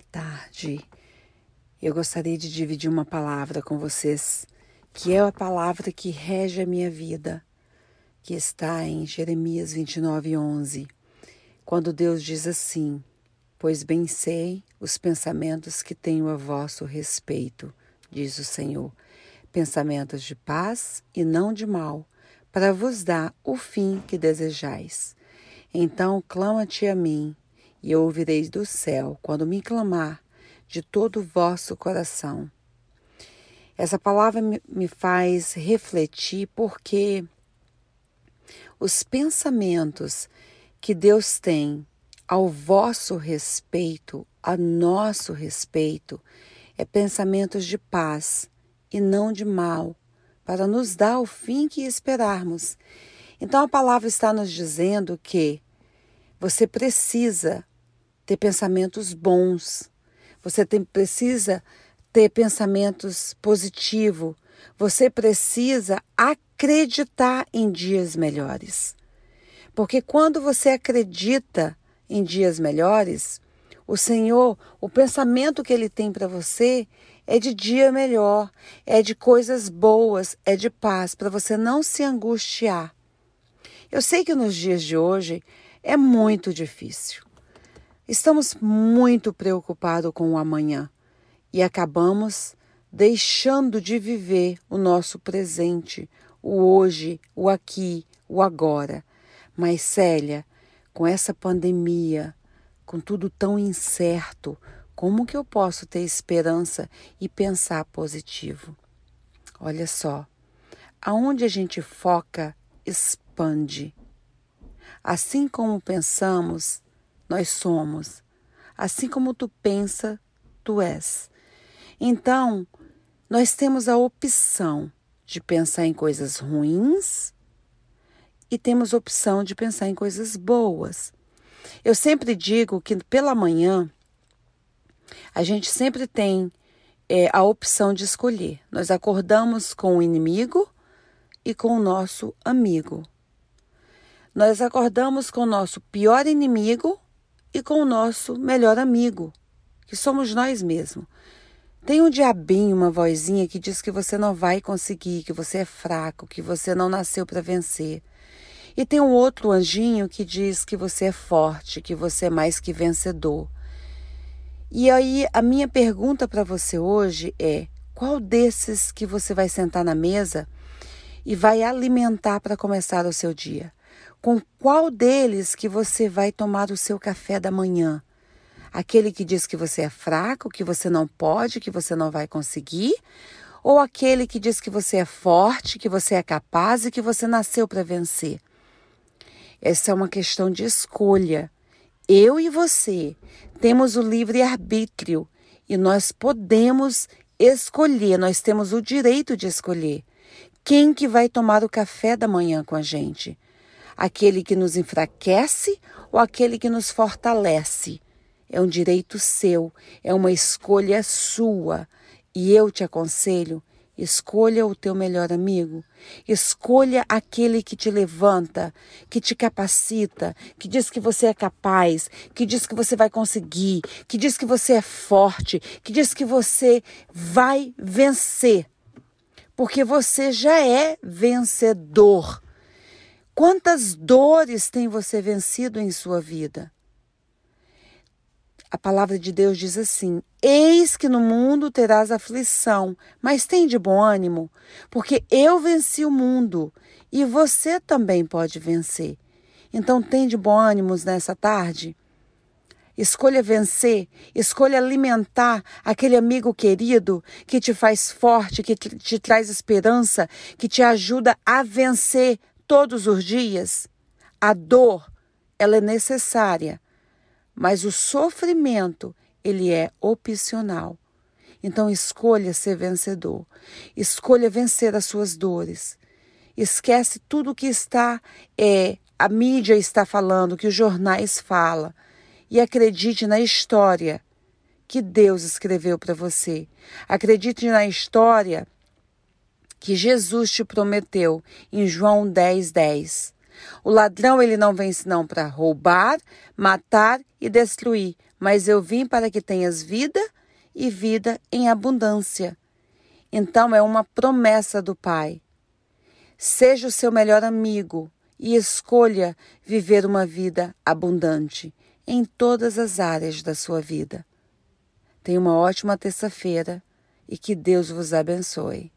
tarde. Eu gostaria de dividir uma palavra com vocês, que é a palavra que rege a minha vida, que está em Jeremias 29, 11, quando Deus diz assim: Pois bem sei os pensamentos que tenho a vosso respeito, diz o Senhor, pensamentos de paz e não de mal, para vos dar o fim que desejais. Então clama-te a mim, e eu ouvirei do céu quando me clamar de todo o vosso coração. Essa palavra me faz refletir porque os pensamentos que Deus tem ao vosso respeito, a nosso respeito, é pensamentos de paz e não de mal, para nos dar o fim que esperarmos. Então a palavra está nos dizendo que você precisa ter pensamentos bons, você tem, precisa ter pensamentos positivos, você precisa acreditar em dias melhores. Porque quando você acredita em dias melhores, o Senhor, o pensamento que Ele tem para você é de dia melhor, é de coisas boas, é de paz, para você não se angustiar. Eu sei que nos dias de hoje é muito difícil. Estamos muito preocupados com o amanhã e acabamos deixando de viver o nosso presente, o hoje, o aqui, o agora. Mas, Célia, com essa pandemia, com tudo tão incerto, como que eu posso ter esperança e pensar positivo? Olha só, aonde a gente foca, expande. Assim como pensamos, nós somos. Assim como tu pensa, tu és. Então, nós temos a opção de pensar em coisas ruins e temos a opção de pensar em coisas boas. Eu sempre digo que pela manhã a gente sempre tem é, a opção de escolher. Nós acordamos com o inimigo e com o nosso amigo. Nós acordamos com o nosso pior inimigo e com o nosso melhor amigo, que somos nós mesmos. Tem um diabinho, uma vozinha que diz que você não vai conseguir, que você é fraco, que você não nasceu para vencer. E tem um outro anjinho que diz que você é forte, que você é mais que vencedor. E aí a minha pergunta para você hoje é: qual desses que você vai sentar na mesa e vai alimentar para começar o seu dia? Com qual deles que você vai tomar o seu café da manhã? Aquele que diz que você é fraco, que você não pode, que você não vai conseguir? Ou aquele que diz que você é forte, que você é capaz e que você nasceu para vencer? Essa é uma questão de escolha. Eu e você temos o livre arbítrio e nós podemos escolher, nós temos o direito de escolher quem que vai tomar o café da manhã com a gente aquele que nos enfraquece ou aquele que nos fortalece. É um direito seu, é uma escolha sua. E eu te aconselho: escolha o teu melhor amigo, escolha aquele que te levanta, que te capacita, que diz que você é capaz, que diz que você vai conseguir, que diz que você é forte, que diz que você vai vencer. Porque você já é vencedor. Quantas dores tem você vencido em sua vida? A palavra de Deus diz assim: Eis que no mundo terás aflição, mas tem de bom ânimo, porque eu venci o mundo e você também pode vencer. Então, tem de bom ânimo nessa tarde? Escolha vencer, escolha alimentar aquele amigo querido que te faz forte, que te, te traz esperança, que te ajuda a vencer todos os dias. A dor, ela é necessária, mas o sofrimento, ele é opcional. Então escolha ser vencedor. Escolha vencer as suas dores. Esquece tudo que está é, a mídia está falando, que os jornais falam, e acredite na história que Deus escreveu para você. Acredite na história que Jesus te prometeu em João 10, 10. O ladrão ele não vem senão para roubar, matar e destruir, mas eu vim para que tenhas vida e vida em abundância. Então é uma promessa do Pai. Seja o seu melhor amigo e escolha viver uma vida abundante em todas as áreas da sua vida. Tenha uma ótima terça-feira e que Deus vos abençoe.